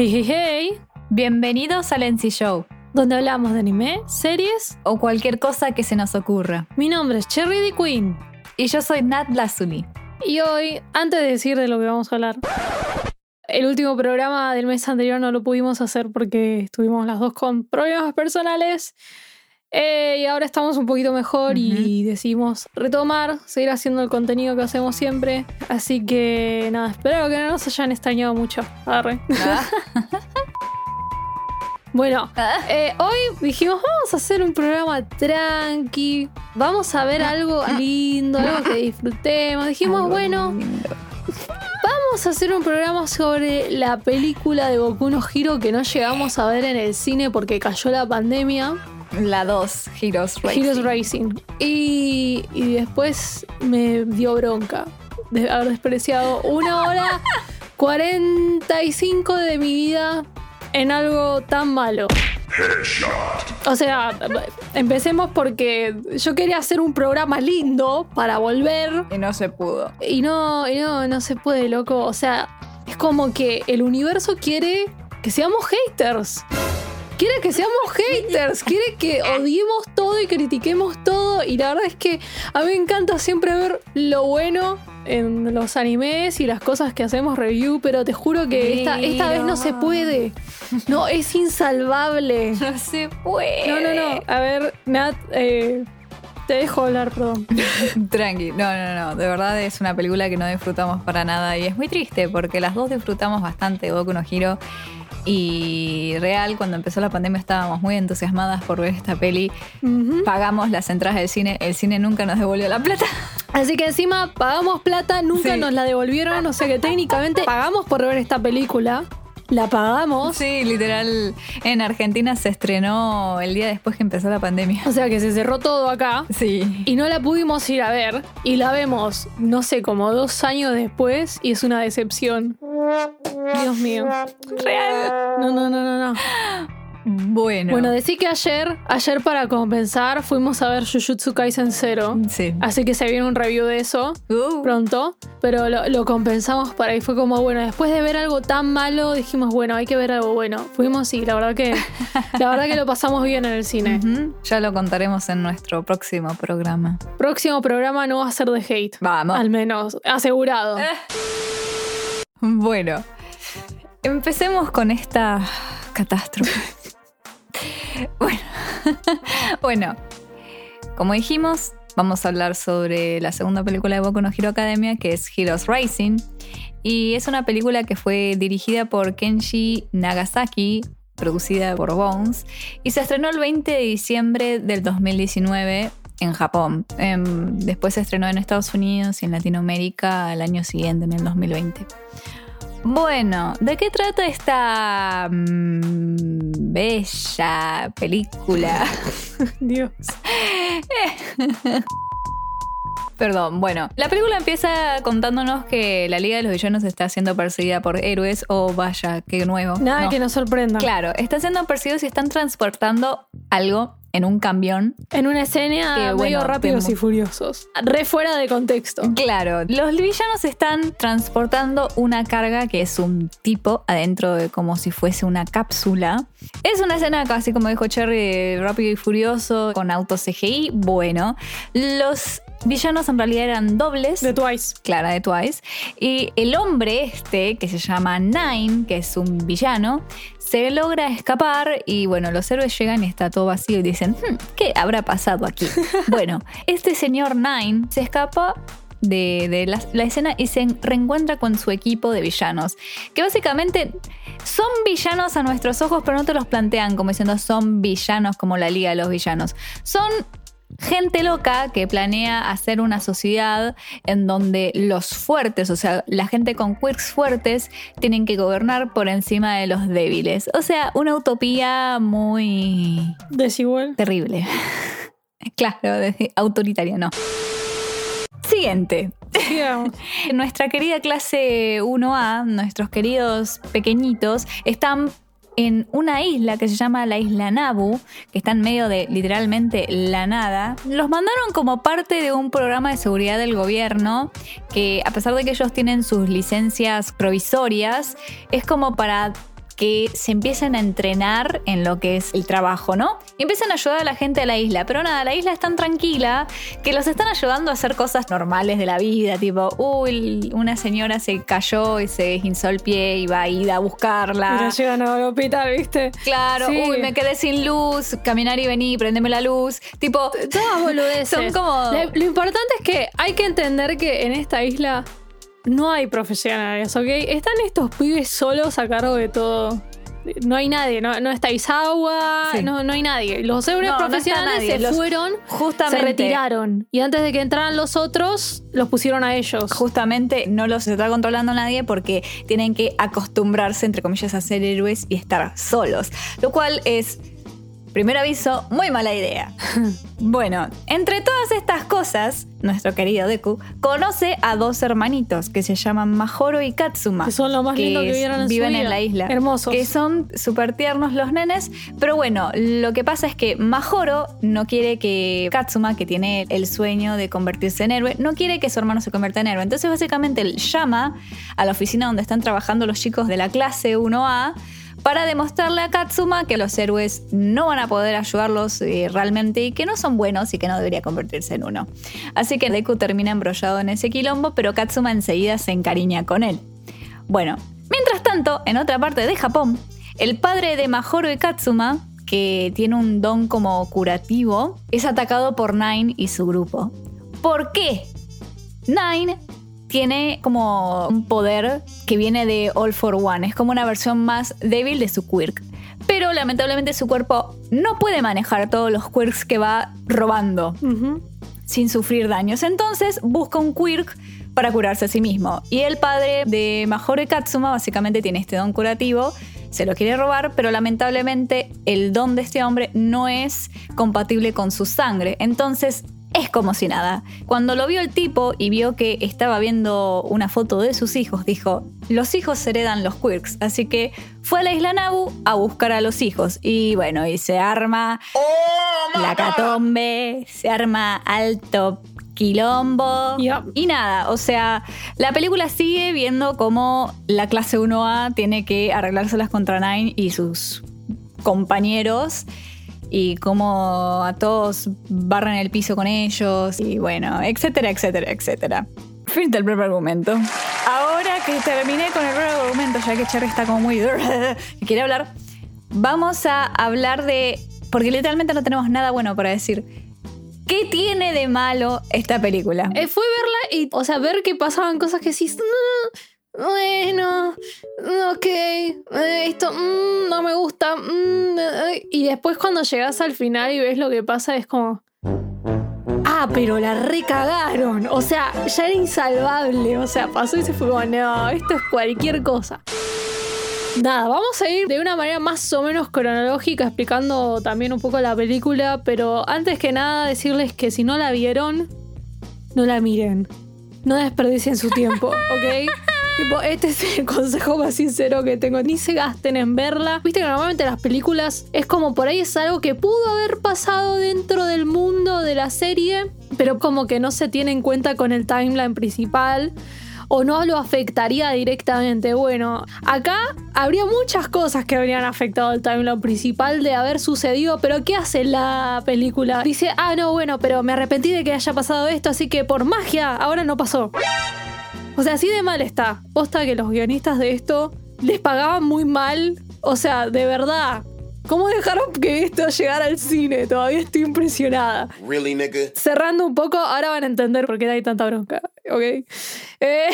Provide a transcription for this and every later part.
Hey, hey, hey, Bienvenidos al NC Show donde hablamos de anime, series. o cualquier cosa que se nos ocurra. Mi nombre es Cherry D. Queen. Y yo soy Nat Lazuli. Y hoy, antes de decir de lo que vamos a hablar, el último programa del mes anterior no lo pudimos hacer porque estuvimos las dos con problemas personales. Eh, y ahora estamos un poquito mejor y decidimos retomar, seguir haciendo el contenido que hacemos siempre. Así que nada, espero que no nos hayan extrañado mucho. Arre. Bueno, eh, hoy dijimos, vamos a hacer un programa tranqui, vamos a ver algo lindo, algo que disfrutemos. Dijimos, bueno, vamos a hacer un programa sobre la película de Boku no Hero que no llegamos a ver en el cine porque cayó la pandemia, La 2, Heroes Racing. Heroes Racing. Y, y después me dio bronca de haber despreciado una hora 45 de mi vida en algo tan malo. O sea, empecemos porque yo quería hacer un programa lindo para volver Y no se pudo. y no, y no, no se puede, loco. O sea, es como que el universo quiere que seamos haters. Quiere que seamos haters, quiere que odiemos todo y critiquemos todo. Y la verdad es que a mí me encanta siempre ver lo bueno en los animes y las cosas que hacemos review, pero te juro que esta, esta vez no se puede. No, es insalvable. No se puede. No, no, no. A ver, Nat, eh, te dejo hablar, perdón. Tranqui. No, no, no. De verdad es una película que no disfrutamos para nada. Y es muy triste porque las dos disfrutamos bastante Boku no Hero. Y real, cuando empezó la pandemia estábamos muy entusiasmadas por ver esta peli. Pagamos las entradas del cine. El cine nunca nos devolvió la plata. Así que encima pagamos plata, nunca Sí. nos la devolvieron, o sea que técnicamente pagamos por ver esta película. La pagamos. Sí, literal. En Argentina se estrenó el día después que empezó la pandemia. O sea que se cerró todo acá. Sí. Y no la pudimos ir a ver. Y la vemos, no sé, como dos años después. Y es una decepción. Dios mío. Real. No, no, no, no, no. Bueno. Bueno, decí que ayer, ayer para compensar, fuimos a ver Jujutsu Kaisen 0. sí. Así que se viene un review de eso. Uh, pronto, pero lo, lo compensamos para ahí. Fue como, bueno, después de ver algo tan malo, dijimos, bueno, hay que ver algo bueno. Fuimos y la verdad que, la verdad que lo pasamos bien en el cine. Ya lo contaremos en nuestro próximo programa. Próximo programa no va a ser de hate. Vamos. Al menos, asegurado. Bueno, empecemos con esta catástrofe. bueno, bueno, como dijimos, vamos a hablar sobre la segunda película de Boku no Hero Academia, que es Heroes Rising. Y es una película que fue dirigida por Kenshi Nagasaki, producida por Bones, y se estrenó el 20 de diciembre del 2019 en Japón. Em, después se estrenó en Estados Unidos y en Latinoamérica al año siguiente, en el 2020. Bueno, ¿de qué trata esta mm, bella película? Dios. Perdón, bueno, la película empieza contándonos que la Liga de los Villanos está siendo perseguida por héroes, o vaya, qué nuevo. Nada No. que nos sorprenda. Claro, están siendo perseguidos y están transportando algo en un camión. En una escena Que, medio bueno, rápidos y furiosos. Re fuera de contexto. Claro, los villanos están transportando una carga que es un tipo adentro de como si fuese una cápsula. Es una escena casi como dijo Cherry, rápido y furioso, con autos CGI. Bueno, los villanos en realidad eran dobles. De Twice. Clara de Twice. Y el hombre este, que se llama Nine, que es un villano, se logra escapar y bueno, los héroes llegan y está todo vacío y dicen, "Hmm, ¿qué habrá pasado aquí? bueno, este señor Nine se escapa de, de la, la escena y se reencuentra con su equipo de villanos, que básicamente son villanos a nuestros ojos, pero no te los plantean como diciendo son villanos como la Liga de los Villanos. Son gente loca que planea hacer una sociedad en donde los fuertes, o sea, la gente con quirks fuertes, tienen que gobernar por encima de los débiles. O sea, una utopía muy Desigual. terrible. claro, de- autoritaria, no. Siguiente. Nuestra querida clase 1A, nuestros queridos pequeñitos, están en una isla que se llama la isla Nabu, que está en medio de literalmente la nada. Los mandaron como parte de un programa de seguridad del gobierno, que a pesar de que ellos tienen sus licencias provisorias, es como para que se empiecen a entrenar en lo que es el trabajo, ¿no? Y empiezan a ayudar a la gente de la isla. Pero nada, la isla es tan tranquila que los están ayudando a hacer cosas normales de la vida, tipo, uy, una señora se cayó y se hinzó el pie y va a ir a buscarla. Y llegan al hospital, ¿viste? Claro, Sí. uy, me quedé sin luz, caminar y vení, prendeme la luz. Tipo, Todas boludeces. Son como- lo importante es que hay que entender que en esta isla no hay profesionales, ¿ok? Están estos pibes solos a cargo de todo. No hay nadie, no, no está Isawa, Sí. no, no hay nadie. Los héroes No, profesionales nadie. se Los- fueron, justamente. se retiraron. Y antes de que entraran los otros, los pusieron a ellos. justamente no los está controlando nadie porque tienen que acostumbrarse, entre comillas, a ser héroes y estar solos. Lo cual es, primer aviso, muy mala idea. bueno, entre todas estas cosas, nuestro querido Deku conoce a dos hermanitos que se llaman Majoro y Katsuma. Que son lo más lindo que es- vieron en su viven vida. en la isla. Hermosos. Que son súper tiernos los nenes. Pero bueno, lo que pasa es que Majoro no quiere que Katsuma, que tiene el sueño de convertirse en héroe, no quiere que su hermano se convierta en héroe. Entonces básicamente él llama a la oficina donde están trabajando los chicos de la clase 1A para demostrarle a Katsuma que los héroes no van a poder ayudarlos eh, realmente y que no son buenos y que no debería convertirse en uno. Así que Deku termina embrollado en ese quilombo, pero Katsuma enseguida se encariña con él. Bueno, mientras tanto, en otra parte de Japón, el padre de Majoro y Katsuma, que tiene un don como curativo, es atacado por Nine y su grupo. ¿Por qué? Nine tiene como un poder que viene de All for One, es como una versión más débil de su quirk. Pero lamentablemente su cuerpo no puede manejar todos los quirks que va robando sin sufrir daños. Entonces busca un quirk para curarse a sí mismo. Y el padre de Majoro Katsuma básicamente tiene este don curativo, se lo quiere robar, pero lamentablemente el don de este hombre no es compatible con su sangre. Entonces es como si nada. Cuando lo vio el tipo y vio que estaba viendo una foto de sus hijos, dijo, los hijos heredan los quirks. Así que fue a la isla Nabu a buscar a los hijos. Y bueno, y se arma la catombe, se arma alto quilombo. Y nada, o sea, la película sigue viendo cómo la clase 1A tiene que arreglárselas contra Nine y sus compañeros. Y cómo a todos barran el piso con ellos. Y bueno, etcétera, etcétera, etcétera. Fin del breve argumento. Ahora que terminé con el breve argumento, ya que Cherry está como muy... y quiere hablar, vamos a hablar de... Porque literalmente no tenemos nada bueno para decir. ¿Qué tiene de malo esta película? Eh, fue verla y, o sea, ver que pasaban cosas que "Mm, bueno, ok, esto mm, no me gusta. mm, eh", y después cuando llegas al final y ves lo que pasa es como... Ah, pero la recagaron. O sea, ya era insalvable. O sea, pasó y se fue como, no, esto es cualquier cosa. Nada, vamos a ir de una manera más o menos cronológica explicando también un poco la película, pero antes que nada decirles que si no la vieron, no la miren. No desperdicien su tiempo, ¿ok? Tipo, este es el consejo más sincero que tengo. Ni se gasten en verla. Viste que normalmente las películas es como por ahí es algo que pudo haber pasado dentro del mundo de la serie, pero como que no se tiene en cuenta con el timeline principal o no lo afectaría directamente. Bueno, acá habría muchas cosas que habrían afectado el timeline principal de haber sucedido, pero ¿qué hace la película? Dice, ah, no, bueno, pero me arrepentí de que haya pasado esto, así que por magia ahora no pasó. O sea, así de mal está. Posta que los guionistas de esto les pagaban muy mal. O sea, de verdad. ¿Cómo dejaron que esto llegara al cine? Todavía estoy impresionada. Really, nigga? Cerrando un poco, ahora van a entender por qué hay tanta bronca, ¿ok? Eh,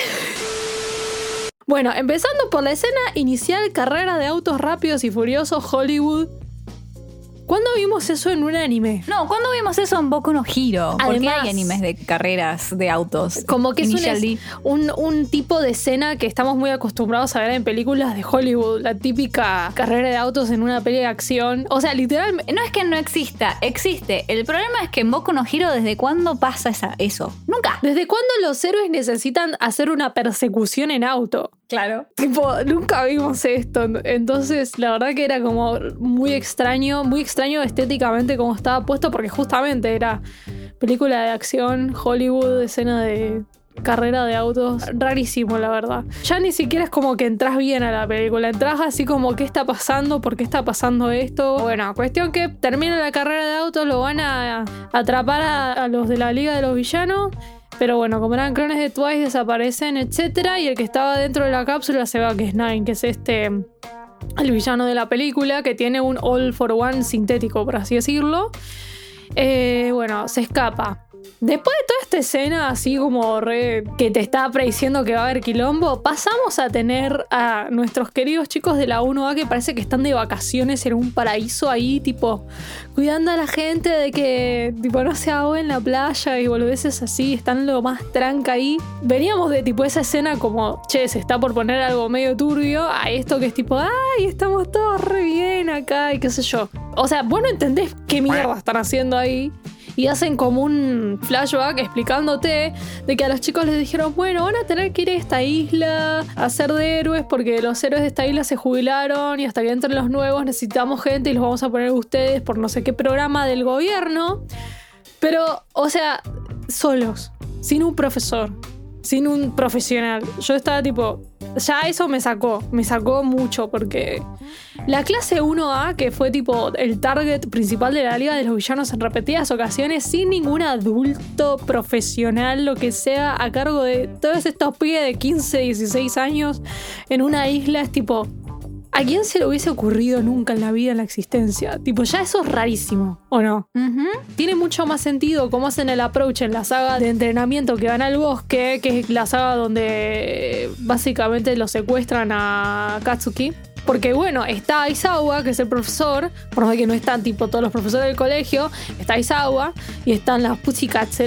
Bueno, empezando por la escena inicial, carrera de autos rápidos y furiosos Hollywood. ¿Cuándo vimos eso en un anime? No, ¿cuándo vimos eso en Boku no Hero? Porque Además- hay animes de carreras de autos. Como que es un, un tipo de escena que estamos muy acostumbrados a ver en películas de Hollywood. La típica carrera de autos en una peli de acción. O sea, literalmente... No es que no exista, existe. El problema es que en Boku no Hero, ¿desde cuándo pasa esa, eso? Nunca. ¿Desde cuándo los héroes necesitan hacer una persecución en auto? Claro. Tipo, nunca vimos esto. Entonces, la verdad que era como muy extraño, muy extraño estéticamente como estaba puesto, porque justamente era película de acción, Hollywood, escena de carrera de autos. Rarísimo, la verdad. Ya ni siquiera es como que entras bien a la película. Entras así como, ¿qué está pasando? ¿Por qué está pasando esto? Bueno, cuestión que termina la carrera de autos, lo van a atrapar a, a los de la Liga de los Villanos. Pero bueno, como eran clones de Twice, desaparecen, etc. Y el que estaba dentro de la cápsula se va, que es Nine, que es este. El villano de la película, que tiene un All for One sintético, por así decirlo. Eh, bueno, se escapa. Después de toda esta escena, así como re que te está prediciendo que va a haber quilombo, pasamos a tener a nuestros queridos chicos de la 1A que parece que están de vacaciones en un paraíso ahí, tipo, cuidando a la gente de que, tipo, no se ahogue en la playa y boludeces así, están lo más tranca ahí. Veníamos de, tipo, esa escena como, che, se está por poner algo medio turbio, a esto que es tipo, ay, estamos todos re bien acá y qué sé yo. O sea, vos no entendés qué mierda están haciendo ahí y hacen como un flashback explicándote de que a los chicos les dijeron, bueno, van a tener que ir a esta isla a ser de héroes porque los héroes de esta isla se jubilaron y hasta que entren los nuevos necesitamos gente y los vamos a poner ustedes por no sé qué programa del gobierno. Pero, o sea, solos, sin un profesor, sin un profesional. Yo estaba tipo, ya eso me sacó, me sacó mucho porque la clase 1A, que fue tipo el target principal de la Liga de los Villanos en repetidas ocasiones, sin ningún adulto profesional, lo que sea, a cargo de todos estos pibes de 15, 16 años en una isla, es tipo, ¿A quién se le hubiese ocurrido nunca en la vida, en la existencia? Tipo, ya eso es rarísimo, ¿o no? Tiene mucho más sentido cómo hacen el approach en la saga de entrenamiento que van al bosque, que es la saga donde básicamente lo secuestran a Katsuki. Porque bueno, está Aizawa, que es el profesor, por más que no están tipo todos los profesores del colegio, está Aizawa y están las Pussycats,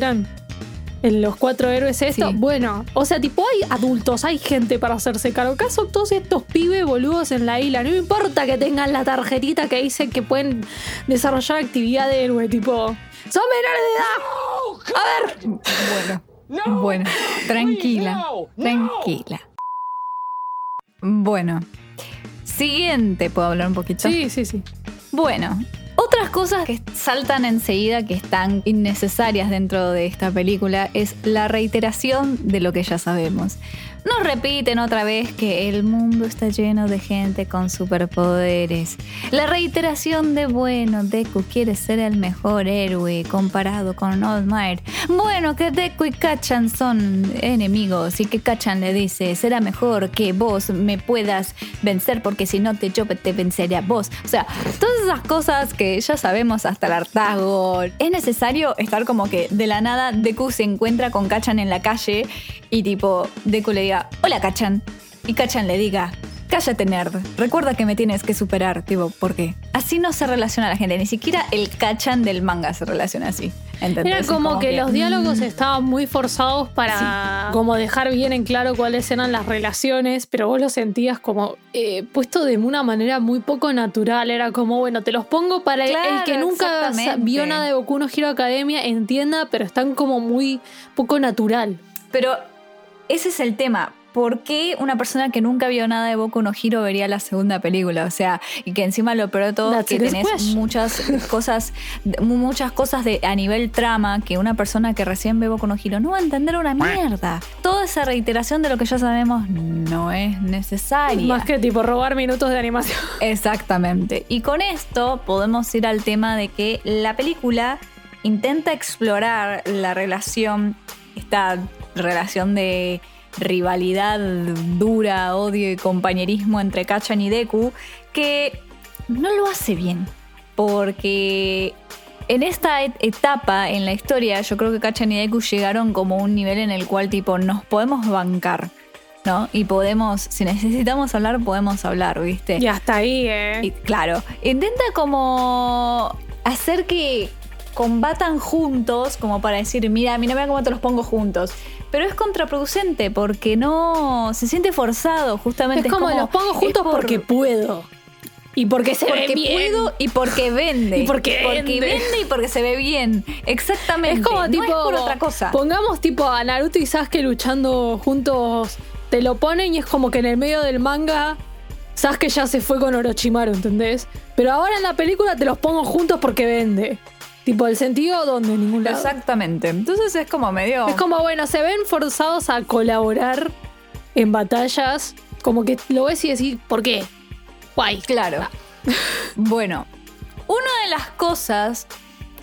en los cuatro héroes esto. Sí. Bueno, o sea, tipo, hay adultos, hay gente para hacerse cargo. ¿Acaso todos estos pibes boludos en la isla? No me importa que tengan la tarjetita que dice que pueden desarrollar actividad de héroe, tipo. ¡Son menores de edad! A ver. Bueno, bueno, tranquila, tranquila. Bueno, siguiente, ¿puedo hablar un poquito? Sí, sí, sí. Bueno, otras cosas que saltan enseguida que están innecesarias dentro de esta película es la reiteración de lo que ya sabemos. Nos repiten otra vez que el mundo está lleno de gente con superpoderes. La reiteración de, bueno, Deku quiere ser el mejor héroe comparado con All Might. Bueno, que Deku y Kachan son enemigos y que Kachan le dice, será mejor que vos me puedas vencer porque si no te yo te venceré a vos. O sea, todas esas cosas que ya sabemos hasta el hartazgo. Es necesario estar como que de la nada Deku se encuentra con Kachan en la calle y tipo Deku le diga, hola Kachan. Y Kachan le diga, cállate nerd, recuerda que me tienes que superar. Tipo, ¿por qué? Así no se relaciona la gente, ni siquiera el Kachan del manga se relaciona así. ¿entendés? Era como, que, los diálogos mm, estaban muy forzados para como dejar bien en claro cuáles eran las relaciones, pero vos lo sentías como eh, puesto de una manera muy poco natural. Era como, bueno, te los pongo para el- que nunca vio nada de Boku no Hero Academia entienda, pero están como muy poco natural. Pero ese es el tema. ¿Por qué una persona que nunca vio nada de Boku no Hero vería la segunda película? O sea, y que encima lo peor de todo es That's que tenés muchas cosas, muchas cosas de, a nivel trama que una persona que recién ve Boku no Hero no va a entender una mierda. Toda esa reiteración de lo que ya sabemos no es necesaria. Más que tipo robar minutos de animación. Exactamente. Y con esto podemos ir al tema de que la película intenta explorar la relación, esta relación de rivalidad dura, odio y compañerismo entre Kachan y Deku, que no lo hace bien. Porque en esta et- etapa en la historia, yo creo que Kachan y Deku llegaron como a un nivel en el cual tipo nos podemos bancar. ¿No? Y podemos, si necesitamos hablar, podemos hablar, ¿viste? Y hasta ahí, ¿eh? Y, claro, intenta como hacer que combatan juntos, como para decir, mira, mira, mira cómo te los pongo juntos. Pero es contraproducente porque no se siente forzado, justamente. es como, los pongo juntos por- porque puedo. Y porque se porque ve bien. puedo y porque vende. Y porque vende. y porque se ve bien. Exactamente. Es como no tipo. es por otra cosa. Pongamos tipo a Naruto y Sasuke luchando juntos. Te lo ponen y es como que en el medio del manga. Sasuke ya se fue con Orochimaru, ¿entendés? Pero ahora en la película te los pongo juntos porque vende. Tipo, el sentido donde en ningún lado. Exactamente. Entonces es como medio. Es como, bueno, se ven forzados a colaborar en batallas. Como que lo ves y decís, ¿por qué? Guay. Claro. bueno, una de las cosas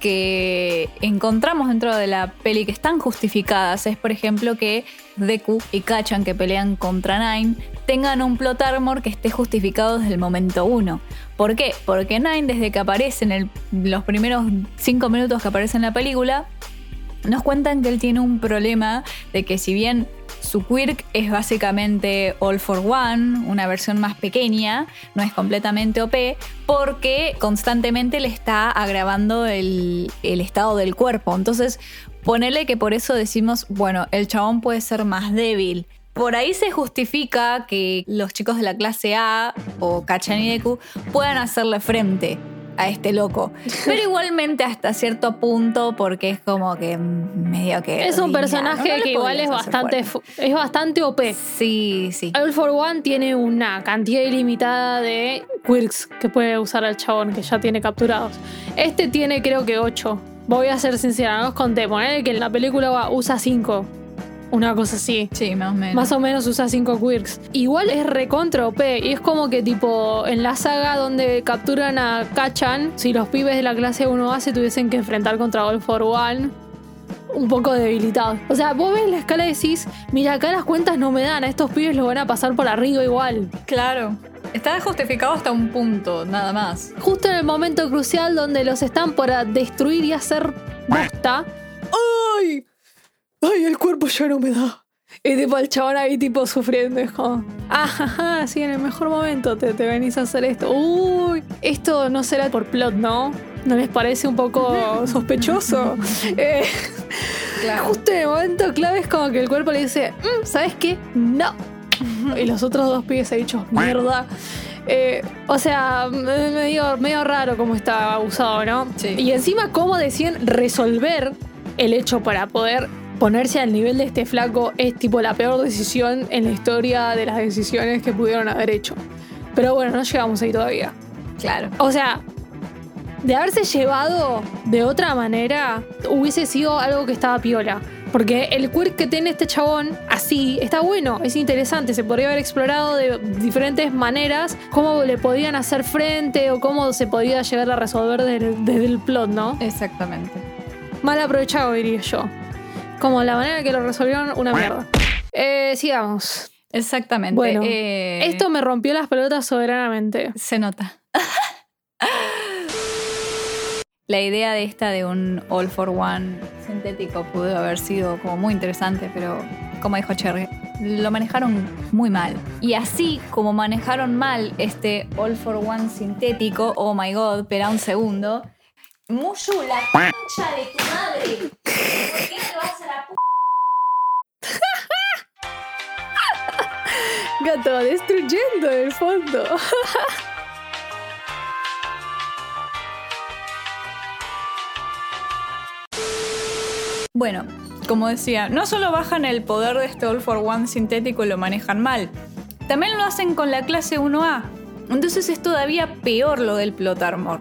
que encontramos dentro de la peli que están justificadas es, por ejemplo, que Deku y Kachan, que pelean contra Nine, tengan un plot armor que esté justificado desde el momento uno. ¿Por qué? Porque Nine, desde que aparece en los primeros cinco minutos que aparece en la película, nos cuentan que él tiene un problema de que si bien su quirk es básicamente All for One, una versión más pequeña, no es completamente OP, porque constantemente le está agravando el, el estado del cuerpo. Entonces, ponele que por eso decimos, bueno, el chabón puede ser más débil. Por ahí se justifica que los chicos de la clase A o Kachan y Deku puedan hacerle frente a este loco. Pero igualmente hasta cierto punto, porque es como que medio que. Es un personaje ¿no? No le que igual es bastante, es bastante OP. Sí, sí. All for One tiene una cantidad ilimitada de quirks que puede usar el chabón, que ya tiene capturados. Este tiene creo que 8. Voy a ser sincera, no os conté. Ponele que en la película va- usa 5. Una cosa así. Sí, más o menos. Más o menos usa 5 quirks. Igual es recontra OP. Y es como que tipo en la saga donde capturan a Kachan, si los pibes de la clase 1A se tuviesen que enfrentar contra All for One, un poco debilitados. O sea, vos ves la escala y decís, mira, acá las cuentas no me dan, a estos pibes los van a pasar por arriba igual. Claro. Está justificado hasta un punto, nada más. Justo en el momento crucial donde los están para destruir y hacer bosta. ¡Ay! ¡Ay, el cuerpo ya no me da! Y tipo el chabón ahí tipo sufriendo, es como, ajá, sí, en el mejor momento te, te venís a hacer esto. Uy, esto no será por plot, ¿no? ¿No les parece un poco sospechoso? Eh, Claro. justo en el momento clave es como que el cuerpo le dice, "Mm, ¿sabes qué? No. Y los otros dos pibes se dicho, mierda. Eh, o sea, me- medio, medio raro cómo está usado, ¿no? Sí. Y encima cómo decían resolver el hecho para poder ponerse al nivel de este flaco es tipo la peor decisión en la historia de las decisiones que pudieron haber hecho. Pero bueno, no llegamos ahí todavía. Claro. O sea, de haberse llevado de otra manera, hubiese sido algo que estaba piola. Porque el quirk que tiene este chabón, así, está bueno, es interesante. Se podría haber explorado de diferentes maneras cómo le podían hacer frente o cómo se podía llegar a resolver desde, desde el plot, ¿no? Exactamente. Mal aprovechado, diría yo. Como la manera que lo resolvieron, una mierda. Eh, sigamos. Exactamente. Bueno, Eh, Esto me rompió las pelotas soberanamente. se nota. La idea de esta de un All for One sintético pudo haber sido como muy interesante, pero como dijo Cherry, lo manejaron muy mal. Y así como manejaron mal este All for One sintético, oh my god, espera un segundo. Mushu, la concha de tu madre. ¿Por qué te vas Gato, destruyendo en el fondo. Bueno, como decía, no solo bajan el poder de este All for One sintético y lo manejan mal, también lo hacen con la clase 1A. Entonces es todavía peor lo del plot armor.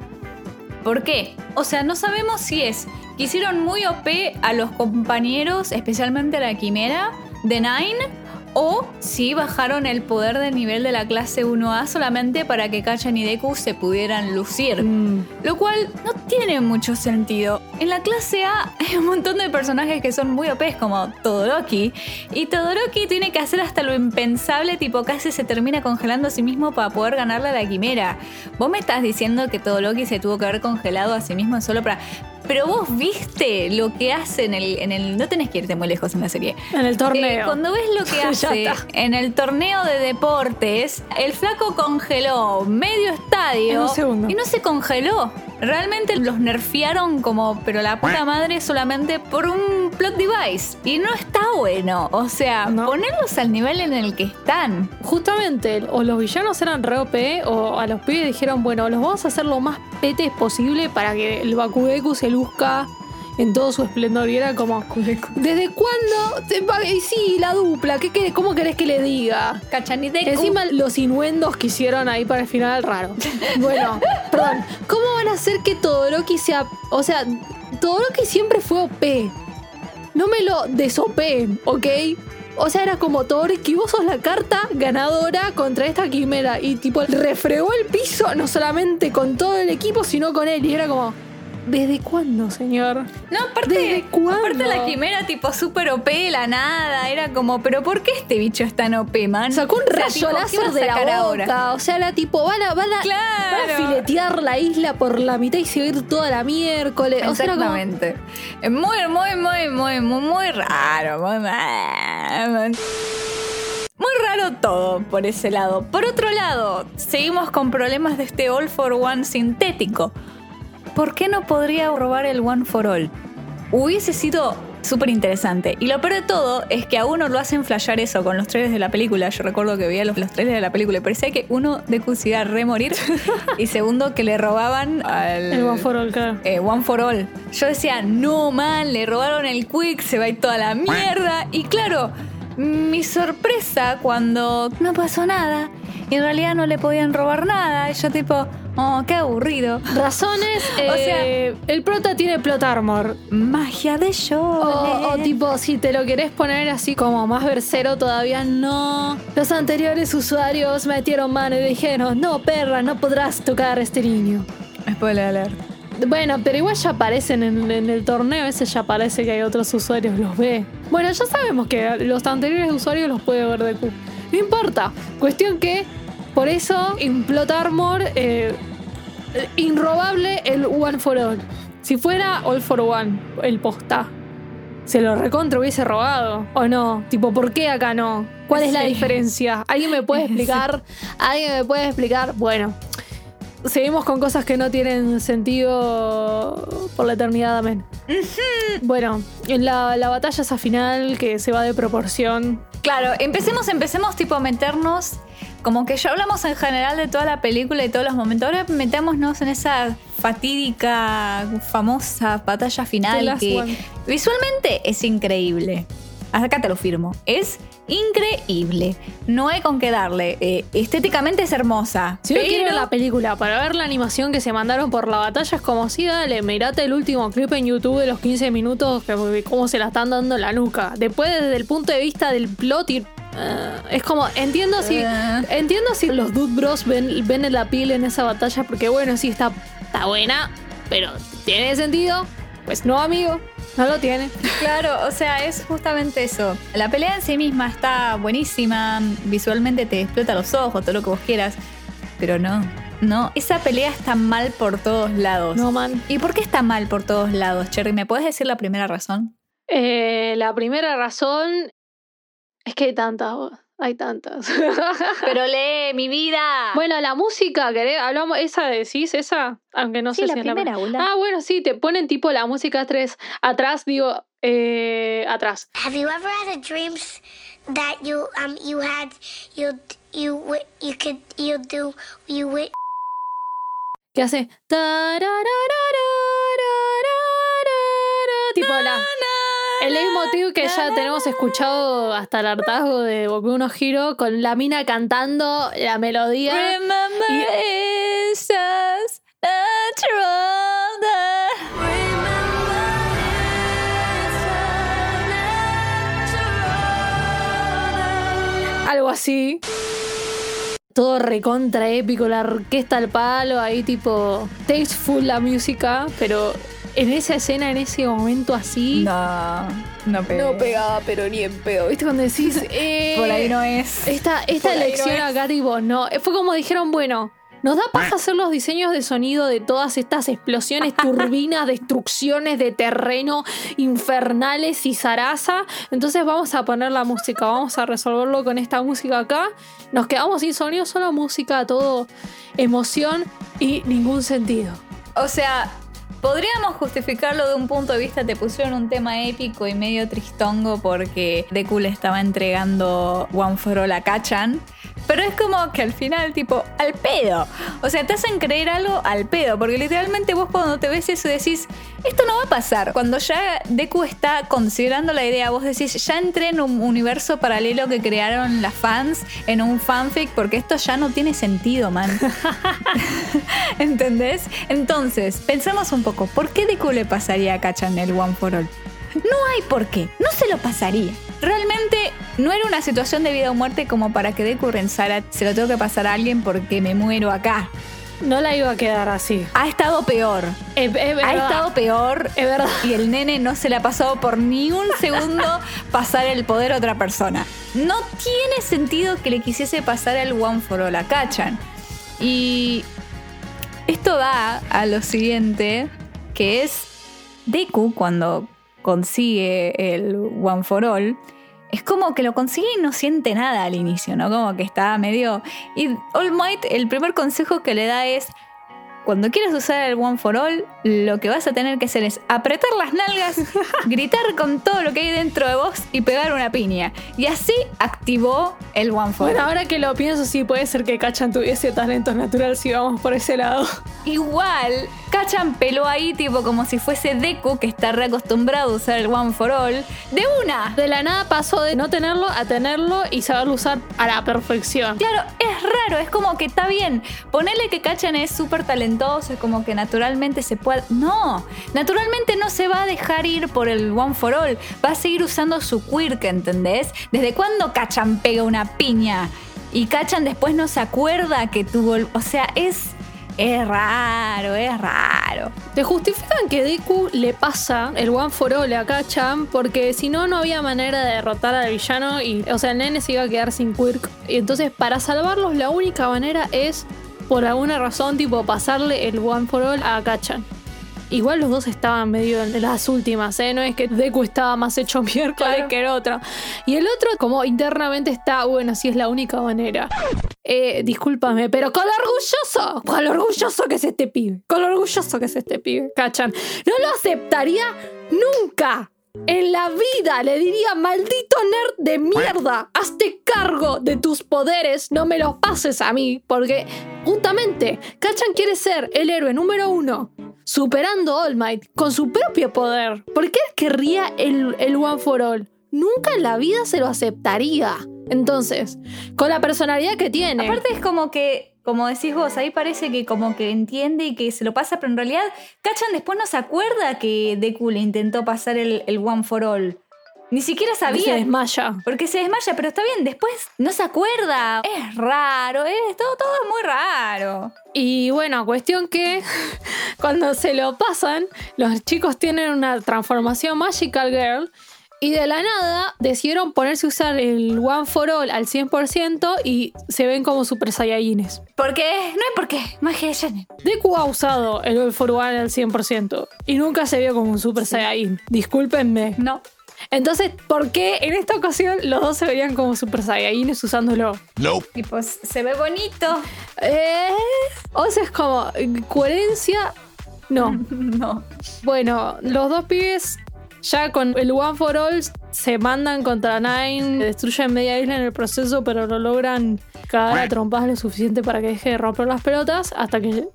¿Por qué? O sea, no sabemos si es que hicieron muy OP a los compañeros, especialmente a la quimera de Nine, o si bajaron el poder del nivel de la clase 1A solamente para que Kachan y Deku se pudieran lucir. Mm. Lo cual no tiene mucho sentido. En la clase A hay un montón de personajes que son muy OPs como Todoroki. Y Todoroki tiene que hacer hasta lo impensable, tipo casi se termina congelando a sí mismo para poder ganarle a la quimera. Vos me estás diciendo que Todoroki se tuvo que haber congelado a sí mismo solo para... Pero vos viste lo que hace en el, en el... No tenés que irte muy lejos en la serie. En el torneo. Eh, cuando ves lo que hace en el torneo de deportes, el flaco congeló medio estadio En un segundo. y no se congeló. Realmente los nerfearon como, pero la puta madre solamente por un plot device. Y no está bueno. O sea, No. ponerlos al nivel en el que están. Justamente, o los villanos eran re OP, o a los pibes dijeron, bueno, los vamos a hacer lo más petes posible para que el Bakudeku se luzca en todo su esplendor. Y era como, ¿desde cuándo? te Y sí, la dupla, ¿qué, querés- ¿cómo querés que le diga? Cachan y Deku. Encima los inuendos que hicieron ahí para el final, raro. Bueno, perdón. ¿Cómo van a hacer que Todoroki sea... O sea, Todoroki siempre fue OP. No me lo desopé, ¿ok? O sea, era como Todoroki, vos sos la carta ganadora contra esta quimera. Y tipo, refregó el piso, no solamente con todo el equipo, sino con él. Y era como, ¿desde cuándo, señor? No, aparte, ¿Desde cuándo? aparte la quimera tipo súper OP la nada, era como, pero ¿por qué este bicho es tan OP, man? Sacó un O sea, rayo tipo, ¿qué va láser de la boca. ahora? O sea, era tipo, van a, van a, Claro. van a filetear la isla por la mitad y seguir toda la miércoles. O sea, era como- Exactamente. Es muy, muy, muy, muy, muy, muy raro. Muy, muy raro todo por ese lado. Por otro lado, seguimos con problemas de este All for One sintético. ¿Por qué no podría robar el One for All? Hubiese sido súper interesante. Y lo peor de todo es que a uno lo hacen flashear eso con los trailers de la película. Yo recuerdo que veía los, los trailers de la película y parecía que uno de se iba a remorir y segundo que le robaban al... El One for All, claro. eh, One for All. Yo decía, no man, le robaron el Quick, se va a ir toda la mierda. Y claro, mi sorpresa cuando no pasó nada y en realidad no le podían robar nada. Yo tipo, oh, qué aburrido. Razones, O sea- eh, el prota tiene plot armor. Magia de yo. O, o tipo, si te lo querés poner así como más versero, todavía no. Los anteriores usuarios metieron mano y dijeron, no, perra, no podrás tocar a este niño. Spoiler alert. Bueno, pero igual ya aparecen en, en el torneo, ese ya parece que hay otros usuarios, los ve. Bueno, ya sabemos que los anteriores usuarios los puede ver Deku. No importa. Cuestión que, por eso, en Plot Armor, eh, inrobable el One for All. Si fuera All for One, el posta, se lo recontra hubiese robado. ¿O no? Tipo, ¿por qué acá no? ¿Cuál es la diferencia? ¿Alguien me puede explicar? ¿Alguien me puede explicar? Bueno, seguimos con cosas que no tienen sentido por la eternidad, amén. Bueno, en la, la batalla esa final que se va de proporción. Claro, empecemos, empecemos tipo a meternos, como que ya hablamos en general de toda la película y todos los momentos, ahora metámonos en esa fatídica, famosa batalla final que one. visualmente es increíble. Acá te lo firmo. Es increíble. No hay con qué darle. Eh, estéticamente es hermosa. Si pero- quiero ver la película para ver la animación que se mandaron por la batalla, es como si dale, mirate el último clip en YouTube de los 15 minutos, que, cómo se la están dando en la nuca. Después, desde el punto de vista del plot, y, es como, entiendo si, Eh. entiendo si los Dude Bros ven, ven la piel en esa batalla, porque bueno, sí está, está buena, pero ¿tiene sentido? Pues no, amigo, no lo tiene. Claro, o sea, es justamente eso. La pelea en sí misma está buenísima, visualmente te explota los ojos, todo lo que vos quieras, pero no, no, esa pelea está mal por todos lados. No, man. ¿Y por qué está mal por todos lados, Cherry? ¿Me puedes decir la primera razón? Eh, la primera razón es que hay tantas, vos, hay tantas. Pero lee, mi vida. Bueno, la música, ¿querés? Hablamos, esa decís, esa, aunque no sí, sé la si es primera, la Ula. Ah, bueno, sí, te ponen tipo la música atrás, atrás, digo, eh, atrás. Have you ever had a dreams that you um you had you you you could you do you Que hace tipo la el leitmotiv que ya tenemos escuchado hasta el hartazgo de Boku no Hero con la mina cantando la melodía. Remember Y- it's just a trouble. algo así. Todo recontra épico, la orquesta al palo, ahí tipo tasteful la música, pero en esa escena, en ese momento así, No, no pega. no pegaba, pero ni en pedo. ¿Viste cuando decís, eh, Por ahí no es. Esta, esta elección no es. acá, tipo, no. Fue como dijeron, bueno, nos da paja hacer los diseños de sonido de todas estas explosiones, turbinas, destrucciones de terreno infernales y zaraza. Entonces vamos a poner la música, vamos a resolverlo con esta música acá. Nos quedamos sin sonido, solo música, todo emoción y ningún sentido. O sea, podríamos justificarlo de un punto de vista, te pusieron un tema épico y medio tristongo porque Deku le estaba entregando One for All a Kachan, Pero es como que al final, tipo, al pedo. O sea, te hacen creer algo al pedo. Porque literalmente vos cuando te ves eso decís, esto no va a pasar. Cuando ya Deku está considerando la idea, vos decís, ya entré en un universo paralelo que crearon las fans, en un fanfic, porque esto ya no tiene sentido, man. ¿Entendés? Entonces, pensamos un poco, ¿por qué Deku le pasaría a Kachan el One for All? No hay por qué, no se lo pasaría. Realmente no era una situación de vida o muerte como para que Deku pensara, se lo tengo que pasar a alguien porque me muero acá. No la iba a quedar así. Ha estado peor. Es, es verdad. Ha estado peor. Es verdad. Y el nene no se le ha pasado por ni un segundo pasar el poder a otra persona. No tiene sentido que le quisiese pasar el One for All a Kachan. Y esto da a lo siguiente, que es Deku cuando consigue el One for All. Es como que lo consigue y no siente nada al inicio, ¿no? Como que está medio... Y All Might, el primer consejo que le da es, cuando quieras usar el One for All, lo que vas a tener que hacer es apretar las nalgas, gritar con todo lo que hay dentro de vos y pegar una piña. Y así activó el One for Bueno, All. ahora que lo pienso, sí puede ser que Kachan tuviese talentos naturales si vamos por ese lado. Igual, Kachan peló ahí tipo como si fuese Deku, que está reacostumbrado a usar el One for All, de una. De la nada pasó de no tenerlo a tenerlo y saberlo usar a la perfección. Claro, es raro, es como que está bien. Ponerle que Kachan es súper talentoso, es como que naturalmente se puede. No, naturalmente no se va a dejar ir por el One for All. Va a seguir usando su quirk, ¿entendés? ¿Desde cuándo Kachan pega una piña? Y Kachan después no se acuerda que tuvo. O sea, es. Es raro, es raro. Te justifican que Deku le pasa el One for All a Kachan porque si no, no había manera de derrotar al villano y, o sea, el nene se iba a quedar sin Quirk. Y entonces, para salvarlos, la única manera es, por alguna razón, tipo, pasarle el One for All a Kachan. Igual los dos estaban medio en las últimas, ¿eh? No es que Deku estaba más hecho miércoles Claro. que el otro. Y el otro, como internamente está, bueno, sí es la única manera. Eh, discúlpame, pero con lo orgulloso, con lo orgulloso que es este pibe, con lo orgulloso que es este pibe, ¿cachan? No lo aceptaría nunca. En la vida le diría, maldito nerd de mierda, hazte cargo de tus poderes, no me los pases a mí, porque justamente Kachan quiere ser el héroe número uno, superando All Might con su propio poder. ¿Por qué querría el, el One for All? Nunca en la vida se lo aceptaría. Entonces, con la personalidad que tiene. Aparte es como que, como decís vos, ahí parece que como que entiende y que se lo pasa, pero en realidad Kachan después no se acuerda que Deku le intentó pasar el, el One for All. Ni siquiera se sabía. desmaya. Porque se desmaya, pero está bien, después no se acuerda. Es raro, es todo, todo es muy raro. Y bueno, cuestión que cuando se lo pasan, los chicos tienen una transformación Magical Girl y de la nada decidieron ponerse a usar el One for All al 100% y se ven como Super Saiyajines. Porque no hay por qué, magia de Shonen. Deku ha usado el All for One al 100% y nunca se vio como un Super Saiyajin. Discúlpenme. No. Entonces, ¿por qué en esta ocasión los dos se verían como Super Saiyajines usándolo? Nope. Y pues se ve bonito. Eh, o sea, es como coherencia. No. No. Bueno, los dos pibes ya con el One for All se mandan contra Nine, destruyen media isla en el proceso, pero lo logran cagar a trompadas lo suficiente para que deje de romper las pelotas hasta que.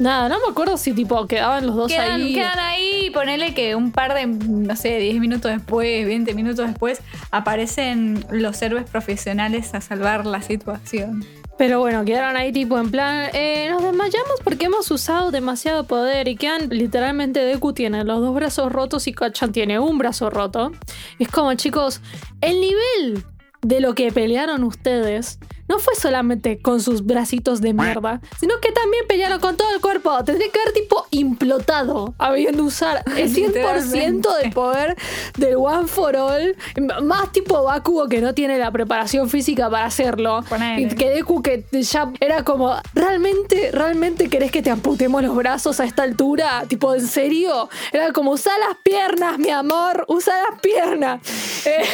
Nada, no me acuerdo si tipo quedaban los dos Quedan, ahí. quedan ahí y ponele que un par de, no sé, 10 minutos después, 20 minutos después, aparecen los héroes profesionales a salvar la situación. Pero bueno, quedaron ahí tipo en plan, eh, nos desmayamos porque hemos usado demasiado poder y quedan literalmente Deku tiene los dos brazos rotos y Kachan tiene un brazo roto. Es como chicos, el nivel de lo que pelearon ustedes no fue solamente con sus bracitos de mierda, sino que también pelearon con todo el cuerpo. Tendría que haber tipo implotado, habiendo usar el 100% del poder del One for All. Más tipo Bakugo que no tiene la preparación física para hacerlo. Y que Deku que ya era como, ¿realmente, realmente querés que te amputemos los brazos a esta altura? Tipo, ¿en serio? Era como, usa las piernas, mi amor, usa las piernas. Eh,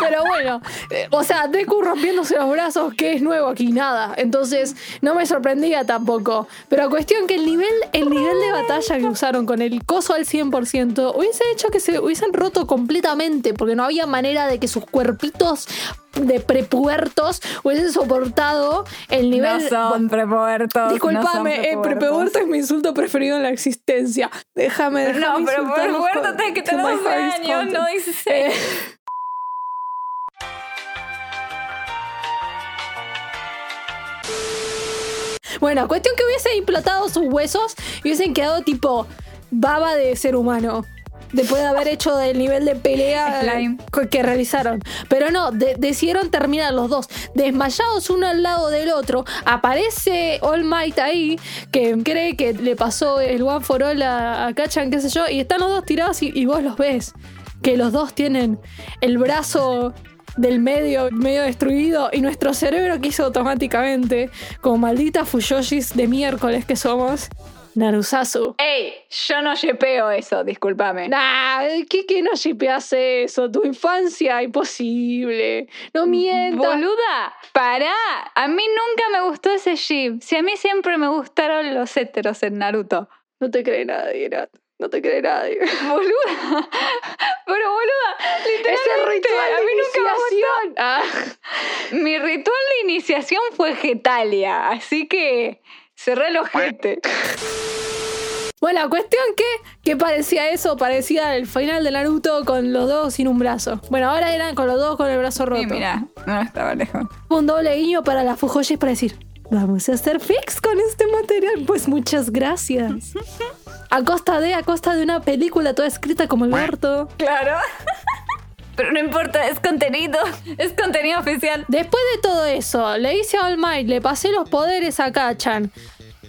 pero bueno, eh, o sea, Deku rompiéndose los brazos, que es nuevo aquí? Nada. Entonces, no me sorprendía tampoco. Pero cuestión que el nivel, el nivel de batalla que usaron con el coso al 100% hubiese hecho que se hubiesen roto completamente porque no había manera de que sus cuerpitos de prepuertos hubiesen soportado el nivel... No son prepuertos. Disculpame, no eh, prepuerto es mi insulto preferido en la existencia. Déjame, No, déjame pero insultarlos prepuerto te que to tener my 12 heart's años, no 16. Bueno, cuestión que hubiese implotado sus huesos y hubiesen quedado tipo baba de ser humano. Después de haber hecho el nivel de pelea Slime. que realizaron. Pero no, de- decidieron terminar los dos desmayados uno al lado del otro. Aparece All Might ahí, que cree que le pasó el One for All a, a Kachan, qué sé yo, y están los dos tirados y, y vos los ves. Que los dos tienen el brazo del medio medio destruido y nuestro cerebro que hizo automáticamente, como malditas Fuyoshis de miércoles que somos, Narusasu. Ey, yo no yepeo eso, discúlpame. Nah, ¿qué, qué no shipeas eso? Tu infancia, imposible. No mientas. Boluda, pará. A mí nunca me gustó ese ship. Si a mí siempre me gustaron los héteros en Naruto. No te cree nadie, Nat. No te cree nadie. Boluda. Pero boluda, Ese literalmente, ritual a de mí nunca me gustó. iniciación. Ah. Mi ritual de iniciación fue Getalia, así que cerré el ojete. Bueno, cuestión que, que parecía eso, parecía el final de Naruto con los dos sin un brazo. Bueno, ahora eran con los dos con el brazo roto. Y mira, no estaba lejos. Un doble guiño para la Fujoshi para decir, vamos a hacer fix con este material. Pues muchas gracias. A costa de, a costa de una película toda escrita como el orto. Claro. Pero no importa, es contenido. Es contenido oficial. Después de todo eso, le hice a All Might, le pasé los poderes a Kachan.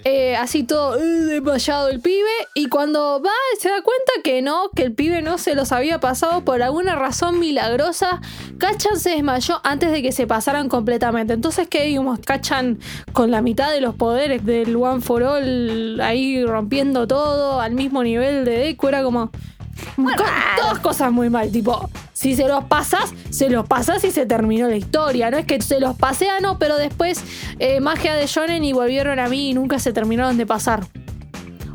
Eh, así todo eh, desmayado el pibe. Y cuando va, se da cuenta que no, que el pibe no se los había pasado por alguna razón milagrosa. Kachan se desmayó antes de que se pasaran completamente. Entonces, ¿qué vimos? Kachan con la mitad de los poderes del One for All ahí rompiendo todo al mismo nivel de Deku. Era como. Co- todas cosas muy mal, tipo, si se los pasas, se los pasas y se terminó la historia. No es que se los pasé a no, pero después eh, magia de Shonen y volvieron a mí y nunca se terminaron de pasar.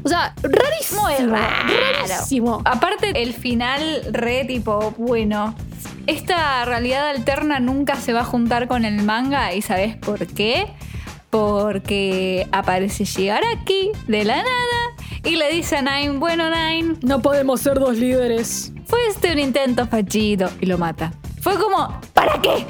O sea, rarísimo. Muy raro. Rarísimo. Aparte, el final re tipo, bueno, esta realidad alterna nunca se va a juntar con el manga y ¿sabes por qué? Porque aparece Shigaraki de la nada y le dice a Nine, bueno Nine, No podemos ser dos líderes. Fue este un intento fallido y lo mata. Fue como, ¿para qué?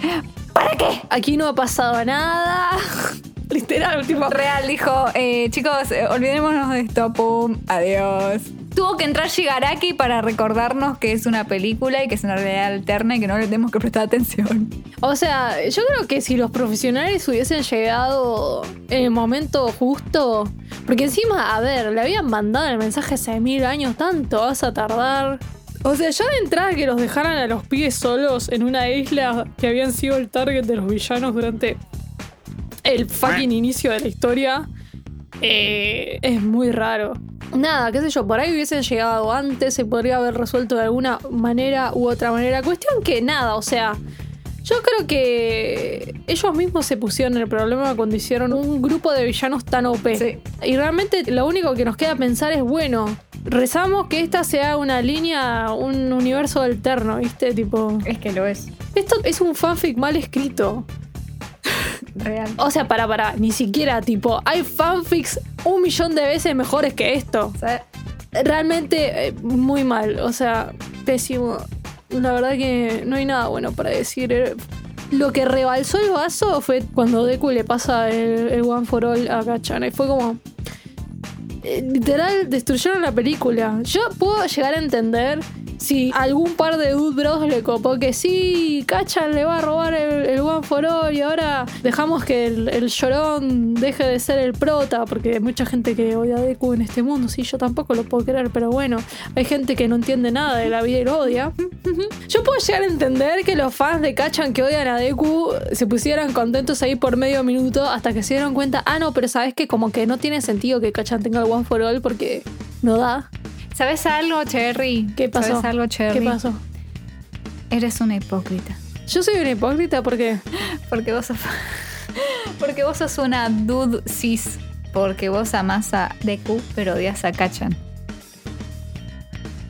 ¿Para qué? Aquí no ha pasado nada. Literal, tipo. Real dijo, eh, chicos, eh, olvidémonos de esto, pum, adiós. Tuvo que entrar Shigaraki para recordarnos que es una película y que es una realidad alterna y que no le tenemos que prestar atención. O sea, yo creo que si los profesionales hubiesen llegado en el momento justo. Porque encima, a ver, le habían mandado el mensaje hace mil años, tanto vas a tardar. O sea, ya de entrada que los dejaran a los pies solos en una isla que habían sido el target de los villanos durante el fucking inicio de la historia. eh, es muy raro. Nada, qué sé yo, por ahí hubiesen llegado antes, se podría haber resuelto de alguna manera u otra manera. Cuestión que nada, o sea, yo creo que ellos mismos se pusieron el problema cuando hicieron un grupo de villanos tan OP. Sí. Y realmente lo único que nos queda pensar es, bueno, rezamos que esta sea una línea, un universo alterno, ¿viste? Tipo, Es que lo es. esto es un fanfic mal escrito. Real. O sea, para, para, ni siquiera, tipo, hay fanfics un millón de veces mejores que esto. Realmente eh, muy mal, o sea, pésimo. La verdad que no hay nada bueno para decir. Eh, Lo que rebalsó el vaso fue cuando Deku le pasa el, el One for All a Kachana. Y fue como. Eh, literal, destruyeron la película. Yo puedo llegar a entender si algún par de Dude Bros le copó que sí, Kachan le va a robar el, One for All y ahora dejamos que el, el llorón deje de ser el prota, porque hay mucha gente que odia a Deku en este mundo. Sí, yo tampoco lo puedo creer, pero bueno, hay gente que no entiende nada de la vida y lo odia. Yo puedo llegar a entender que los fans de Kachan que odian a Deku se pusieran contentos ahí por medio minuto hasta que se dieron cuenta, ah, no, pero sabes que como que no tiene sentido que Kachan tenga el One for All porque no da. ¿Sabes algo, Cherry? ¿Qué pasó? ¿Sabes algo, Cherry? ¿Qué pasó? Eres una hipócrita. Yo soy una hipócrita porque Porque vos sos. Porque vos sos una dude cis. porque vos amás a Deku, pero odias a Kachan.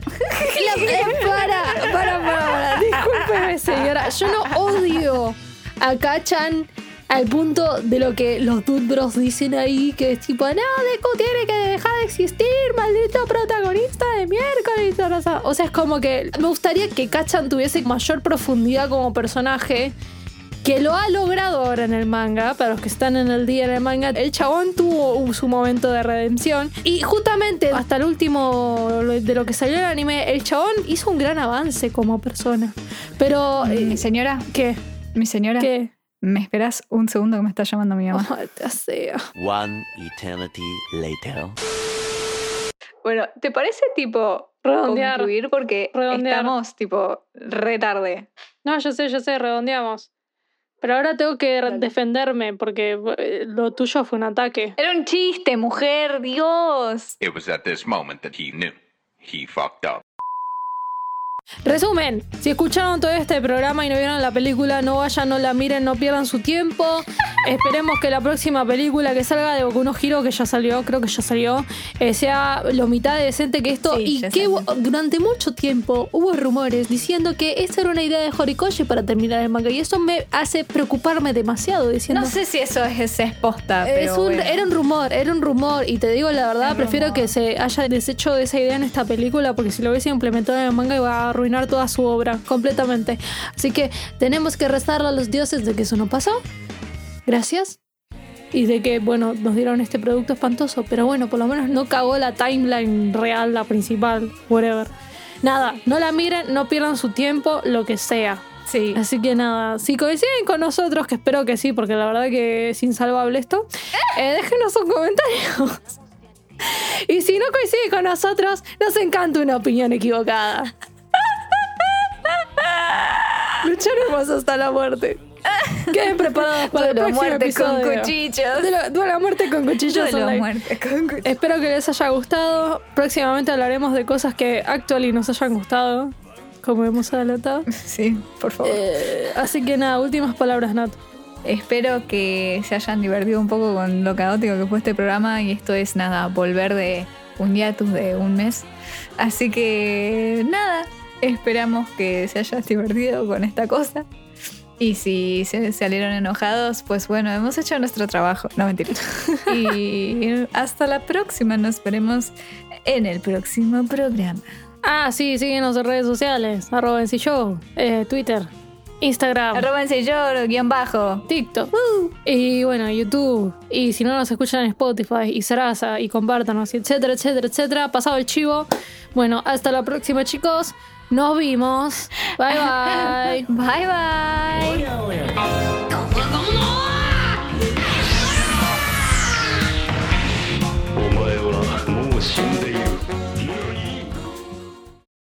La- para, para, para, para. Discúlpeme, señora. Yo no odio a Kachan al punto de lo que los Dude Bros dicen ahí, que es tipo, no, Deku tiene que dejar de existir, maldito protagonista de miércoles. O sea, es como que me gustaría que Kachan tuviese mayor profundidad como personaje. Que lo ha logrado ahora en el manga, para los que están en el día en el manga, el chabón tuvo su momento de redención. Y justamente hasta el último de lo que salió el anime, el chabón hizo un gran avance como persona. Pero, Mi eh, señora, ¿qué? mi señora, ¿Qué? ¿Me esperás un segundo que me está llamando mi mamá? Maldita sea. One eternity later. Bueno, ¿te parece tipo Redondear. concluir? Porque Redondear. estamos tipo retarde. No, yo sé, yo sé, redondeamos. Pero ahora tengo que Dale. defenderme porque eh, lo tuyo fue un ataque. Era un chiste, mujer, Dios. It was at this moment that he knew. He fucked up. Resumen, si escucharon todo este programa y no vieron la película, no vayan, no la miren, no pierdan su tiempo. Esperemos que la próxima película que salga de Boku no Hero, que ya salió, creo que ya salió, eh, sea lo mitad de decente que esto. Sí, y que salió. durante mucho tiempo hubo rumores diciendo que esta era una idea de Horikoshi para terminar el manga. Y eso me hace preocuparme demasiado, diciendo... No sé si eso es, es posta, Es pero un- bueno. Era un rumor, era un rumor. Y te digo la verdad, Un prefiero rumor. que se haya deshecho de esa idea en esta película, porque si lo hubiese implementado en el manga iba a arruinar toda su obra completamente. Así que tenemos que rezarle a los dioses de que eso no pasó. Gracias. Y de que, bueno, nos dieron este producto espantoso. Pero bueno, por lo menos no cagó la timeline real, la principal, whatever. Nada, no la miren, no pierdan su tiempo, lo que sea. Sí. Así que nada, si coinciden con nosotros, que espero que sí, porque la verdad que es insalvable esto, eh, déjenos un comentario. Y si no coincide con nosotros, nos encanta una opinión equivocada. Lucharemos hasta la muerte. Queden preparados para el Duelo a próximo muerte con episodio. cuchillos. Duelo, duelo muerte con cuchillos Duelo muerte con cuchillos. Espero que les haya gustado. Próximamente hablaremos de cosas que actually nos hayan gustado, como hemos adelantado. Sí, por favor. Eh, así que nada, últimas palabras, Nat. Espero que se hayan divertido un poco con lo caótico que fue este programa y esto es nada, volver de un hiatus de un mes. Así que nada, esperamos que se hayan divertido con esta cosa. Y si se salieron enojados, pues bueno, hemos hecho nuestro trabajo. No, mentira. Y hasta la próxima, nos veremos en el próximo programa. Ah, sí, síguenos en redes sociales. Arroba en show, eh, Twitter, Instagram, Arroba en sellor, guion bajo. TikTok. Y bueno, YouTube. Y si no nos escuchan en Spotify y Sarasa y compártanos, y etcétera, etcétera, etcétera. Pasado el chivo. Bueno, hasta la próxima, chicos. Nos vimos. Bye bye. bye bye.